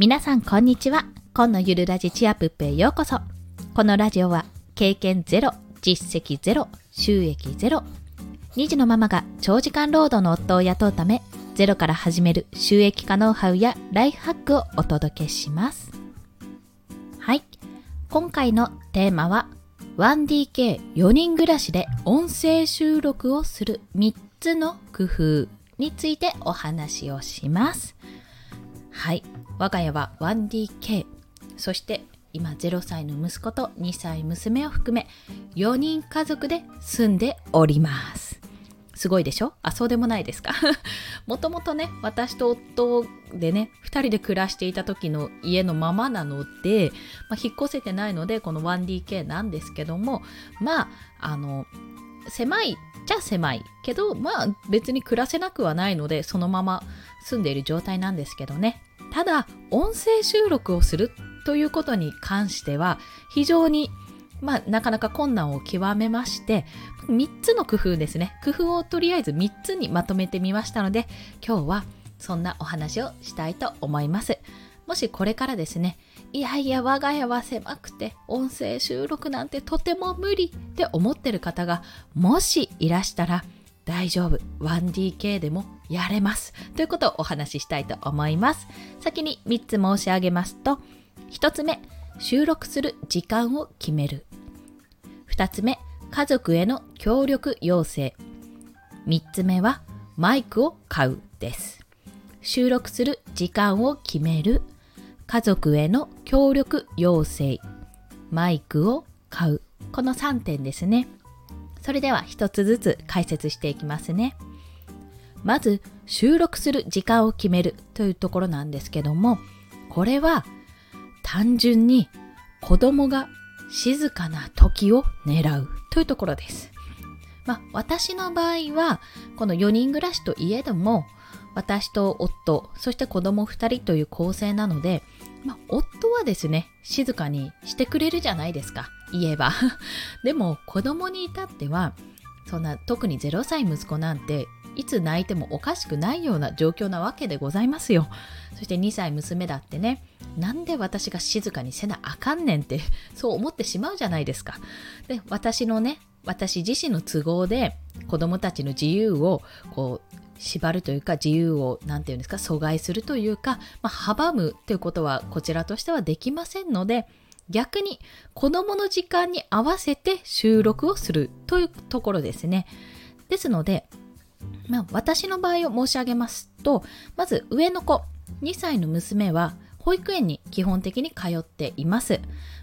皆さんこんにちは。今のゆるラジチアプップへようこそ。このラジオは経験ゼロ実績ゼロ収益ゼロ2児のママが長時間労働の夫を雇うためゼロから始める収益化ノウハウやライフハックをお届けします。はい。今回のテーマは 1DK4 人暮らしで音声収録をする3つの工夫についてお話をします。はい。我が家は 1DK そして今0歳の息子と2歳娘を含め4人家族で住んでおります。すごいでしょ？あそうでもないですか？もともとね私と夫でね2人で暮らしていた時の家のままなので、まあ、引っ越せてないのでこの 1DK なんですけどもまああの狭いじゃ狭いけどまあ別に暮らせなくはないのでそのまま住んでいる状態なんですけどね。ただ音声収録をするということに関しては非常にまあ、なかなか困難を極めまして3つの工夫ですね。工夫をとりあえず3つにまとめてみましたので今日はそんなお話をしたいと思います。もしこれからですねいやいや我が家は狭くて音声収録なんてとても無理って思ってる方がもしいらしたら大丈夫。1DK でもやれます。ということをお話ししたいと思います。先に3つ申し上げますと1つ目収録する時間を決める。2つ目家族への協力要請。3つ目はマイクを買うです。収録する時間を決める。家族への協力要請。マイクを買う。この3点ですね。それでは一つずつ解説していきますね。まず収録する時間を決めるというところなんですけどもこれは単純に子供が静かな時を狙うというところです。まあ、私の場合はこの4人暮らしといえども私と夫そして子供2人という構成なので、まあ、夫はですね静かにしてくれるじゃないですか言えば でも子供に至ってはそんな特に0歳息子なんていつ泣いてもおかしくないような状況なわけでございますよ。そして2歳娘だってねなんで私が静かにせなあかんねんって そう思ってしまうじゃないですか。で私のね私自身の都合で子供たちの自由をこう縛るというか自由を何て言うんですか阻害するというか、まあ、阻むということはこちらとしてはできませんので逆に子供の時間に合わせて収録をするというところですね。ですのでまあ、私の場合を申し上げますとまず上の子2歳の娘は保育園に基本的に通っています。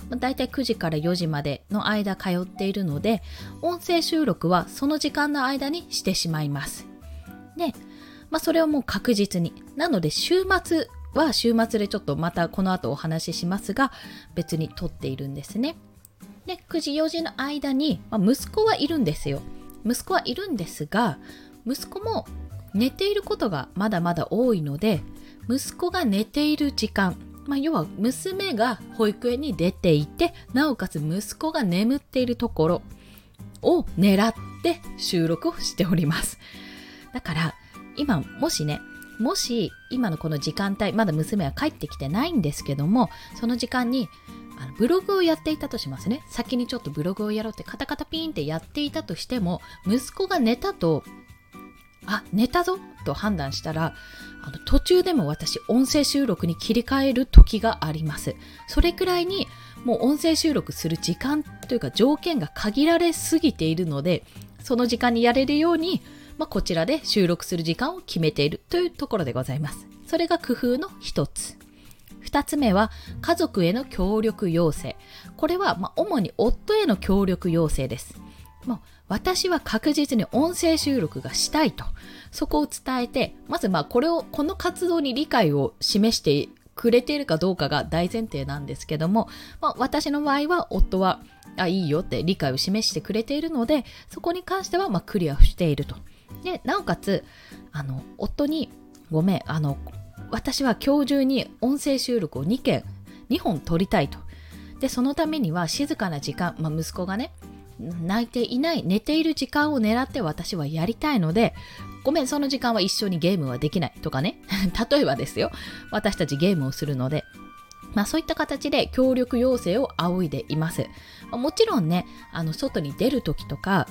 だいたい9時から4時までの間通っているので、音声収録はその時間の間にしてしまいます。で、まあ、それはもう確実に。なので、週末は週末でちょっとまたこの後お話ししますが、別に撮っているんですね。で、9時4時の間に、まあ、息子はいるんですよ。息子はいるんですが、息子も寝ていることがまだまだ多いので息子が寝ている時間、まあ、要は娘が保育園に出ていてなおかつ息子が眠っているところを狙って収録をしております。だから今もしねもし今のこの時間帯まだ娘は帰ってきてないんですけどもその時間にあのブログをやっていたとしますね。先にちょっとブログをやろうってカタカタピーンってやっていたとしても息子が寝たとあ寝たぞと判断したらあの途中でも私音声収録に切り替える時があります。それくらいにもう音声収録する時間というか条件が限られすぎているのでその時間にやれるように、まあ、こちらで収録する時間を決めているというところでございます。それが工夫の一つ。2つ目は家族への協力要請。これはま主に夫への協力要請です。もう私は確実に音声収録がしたいと。そこを伝えてまずまあこれをこの活動に理解を示してくれているかどうかが大前提なんですけども、まあ、私の場合は夫はあいいよって理解を示してくれているのでそこに関してはまクリアしていると。でなおかつあの夫にごめんあの私は今日中に音声収録を2件2本撮りたいと。でそのためには静かな時間、まあ、息子がね泣いていない寝ている時間を狙って私はやりたいのでごめん、その時間は一緒にゲームはできないとかね。例えばですよ。私たちゲームをするので、まあそういった形で協力要請を仰いでいます。もちろんね、あの外に出るときとか、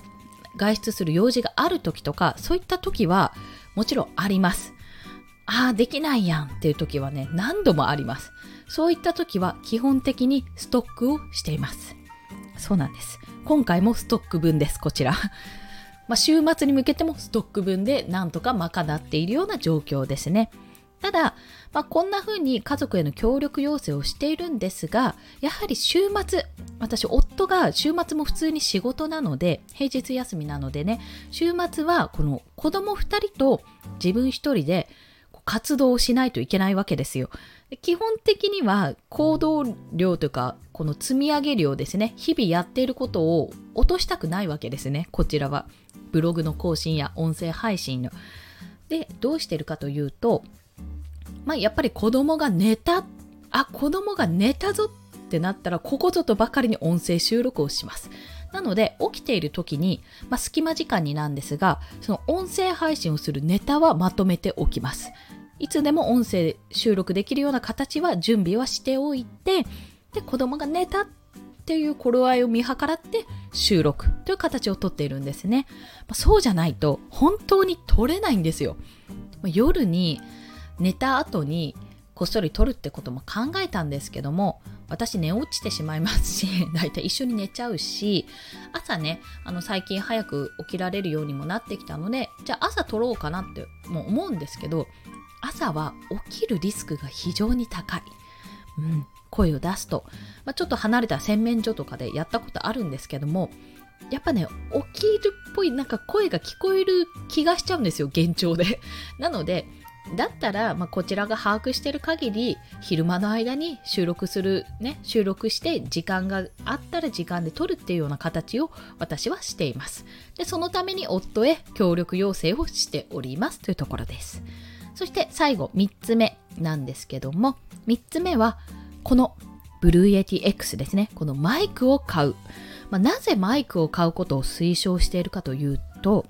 外出する用事があるときとか、そういったときはもちろんあります。ああ、できないやんっていうときはね、何度もあります。そういったときは基本的にストックをしています。そうなんです。今回もストック分です、こちら。まあ、週末に向けてもストック分でなんとか賄っているような状況ですね。ただ、まあ、こんな風に家族への協力要請をしているんですが、やはり週末、私、夫が週末も普通に仕事なので、平日休みなのでね、週末はこの子供2人と自分1人で活動をしないといけないわけですよ。基本的には行動量というか、この積み上げ量ですね、日々やっていることを落としたくないわけですね、こちらは。ブログの更新や音声配信の。で、どうしてるかというと、まあ、やっぱり子供が寝た、あ、子供が寝たぞってなったら、ここぞとばかりに音声収録をします。なので、起きている時に、まあ、隙間時間になんですが、その音声配信をするネタはまとめておきます。いつでも音声収録できるような形は準備はしておいて、で、子供が寝たっていう頃合いを見計らって収録という形をとっているんですね。まあ、そうじゃないと本当に撮れないんですよ。夜に寝た後にこっそり撮るってことも考えたんですけども私寝落ちてしまいますしだいたい一緒に寝ちゃうし朝ねあの最近早く起きられるようにもなってきたのでじゃあ朝撮ろうかなっても思うんですけど朝は起きるリスクが非常に高い。うん、声を出すと、まあ、ちょっと離れた洗面所とかでやったことあるんですけどもやっぱね起きるっぽいなんか声が聞こえる気がしちゃうんですよ幻聴で。なのでだったら、まあ、こちらが把握してる限り昼間の間に収録するね収録して時間があったら時間で撮るっていうような形を私はしています。でそのために夫へ協力要請をしておりますというところです。そして最後3つ目なんですけども3つ目はこのブルーエティ X ですね。このマイクを買う、まあ、なぜマイクを買うことを推奨しているかというと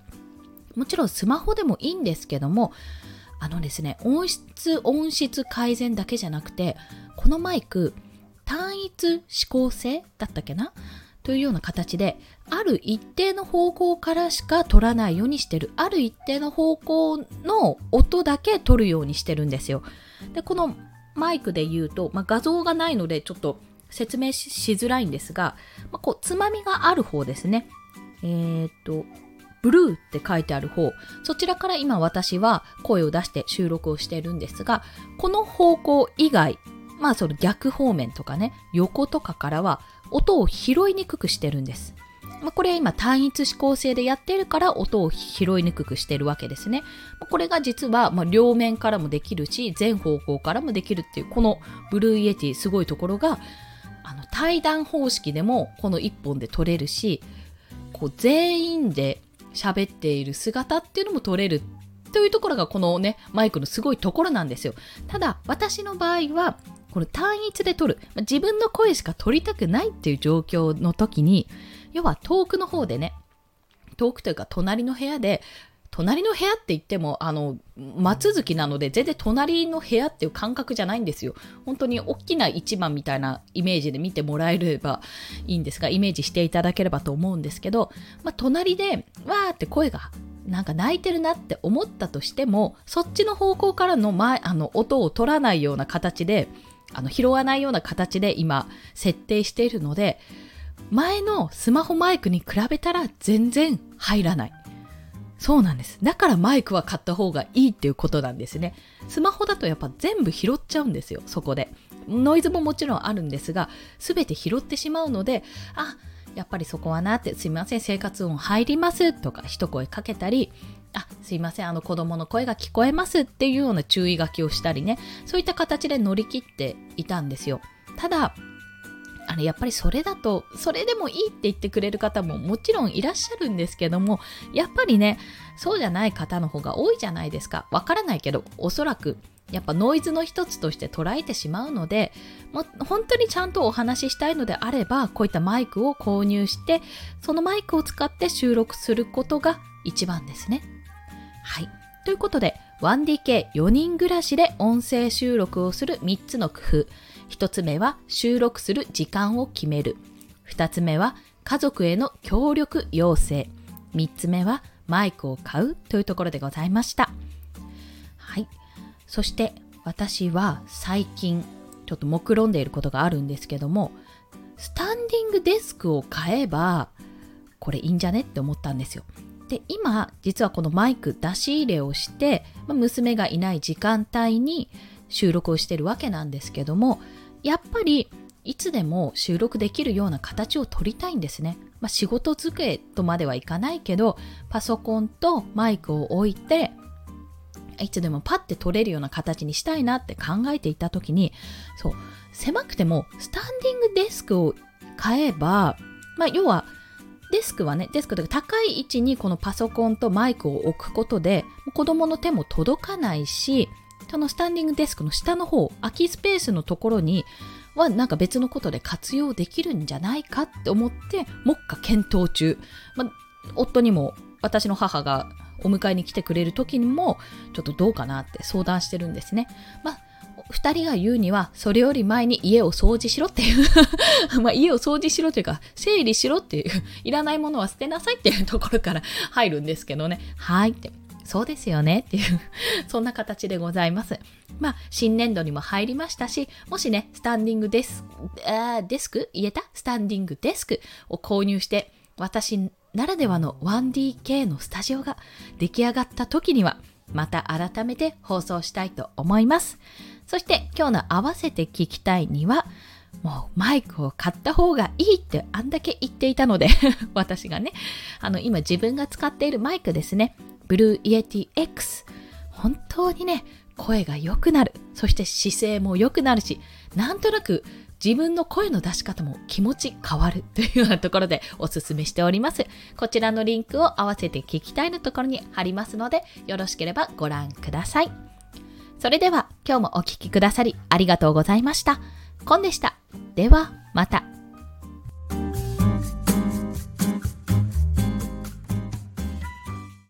もちろんスマホでもいいんですけどもあのですね、音質、音質改善だけじゃなくて、このマイク、単一指向性だったっけな？というような形で、ある一定の方向からしか取らないようにしてる。ある一定の方向の音だけ取るようにしてるんですよ。で、このマイクで言うと、まあ、画像がないのでちょっと説明しづらいんですが、まあ、こう、つまみがある方ですね。えー、っと、ブルーって書いてある方、そちらから今私は声を出して収録をしているんですが、この方向以外、まあその逆方面とかね、横とかからは音を拾いにくくしてるんです。まあ、これは今単一指向性でやってるから音を拾いにくくしてるわけですね。これが実はま両面からもできるし、全方向からもできるっていう、この Blue Yeti すごいところが、あの対談方式でもこの1本で撮れるし、こう全員で喋っている姿っていうのも撮れるというところがこのね、マイクのすごいところなんですよ。ただ、私の場合は、この単一で撮るま、自分の声しか撮りたくないっていう状況の時に、要は遠くの方でね、遠くというか隣の部屋で隣の部屋って言っても、あの、松月なので、全然隣の部屋っていう感覚じゃないんですよ。本当に大きな一番みたいなイメージで見てもらえればいいんですが、イメージしていただければと思うんですけど、まあ、隣で、わーって声が、なんか泣いてるなって思ったとしても、そっちの方向からの前、あの、音を取らないような形で、あの、拾わないような形で今、設定しているので、前のスマホマイクに比べたら全然入らない。そうなんです。だからマイクは買った方がいいっていうことなんですね。スマホだとやっぱ全部拾っちゃうんですよ、そこで。ノイズももちろんあるんですが、すべて拾ってしまうので、あ、やっぱりそこはなって、すいません、生活音入りますとか一声かけたり、あ、すいません、あの子供の声が聞こえますっていうような注意書きをしたりね、そういった形で乗り切っていたんですよ。ただ、あのやっぱりそれだとそれでもいいって言ってくれる方ももちろんいらっしゃるんですけどもやっぱりねそうじゃない方の方が多いじゃないですか。わからないけどおそらくやっぱノイズの一つとして捉えてしまうのでもう本当にちゃんとお話ししたいのであればこういったマイクを購入してそのマイクを使って収録することが一番ですね。はい。ということで 1DK4 人暮らしで音声収録をする3つの工夫。1つ目は収録する時間を決める。2つ目は家族への協力要請。3つ目はマイクを買うというところでございました。はい。そして私は最近ちょっと目論んでいることがあるんですけどもスタンディングデスクを買えばこれいいんじゃねって思ったんですよ。で今実はこのマイク出し入れをして、まあ、娘がいない時間帯に収録をしてるわけなんですけどもやっぱりいつでも収録できるような形を取りたいんですね。まあ、仕事机とまではいかないけどパソコンとマイクを置いていつでもパッて取れるような形にしたいなって考えていた時にそう狭くてもスタンディングデスクを買えば、まあ、要はデスクはね、デスクというか高い位置にこのパソコンとマイクを置くことで、子供の手も届かないし、そのスタンディングデスクの下の方、空きスペースのところにはなんか別のことで活用できるんじゃないかって思って、目下検討中。まあ、夫にも私の母がお迎えに来てくれる時にも、ちょっとどうかなって相談してるんですね。まあ、二人が言うには、それより前に家を掃除しろっていう まあ家を掃除しろというか、整理しろっていう、いらないものは捨てなさいっていうところから入るんですけどね。はいって。そうですよねっていう そんな形でございます。まあ、新年度にも入りましたし、もしね、スタンディングデスク、デスク？言えた？スタンディングデスクを購入して、私ならではの 1DK のスタジオが出来上がった時には、また改めて放送したいと思います。そして今日の合わせて聞きたいには、もうマイクを買った方がいいってあんだけ言っていたので 私がね、あの今自分が使っているマイクですね、 Blue Yeti X。本当にね、声が良くなる。そして姿勢も良くなるし、なんとなく自分の声の出し方も気持ち変わる というようなところでおすすめしております。こちらのリンクを合わせて聞きたいのところに貼りますので、よろしければご覧ください。それでは今日もお聴きくださりありがとうございました。コンでした。ではまた。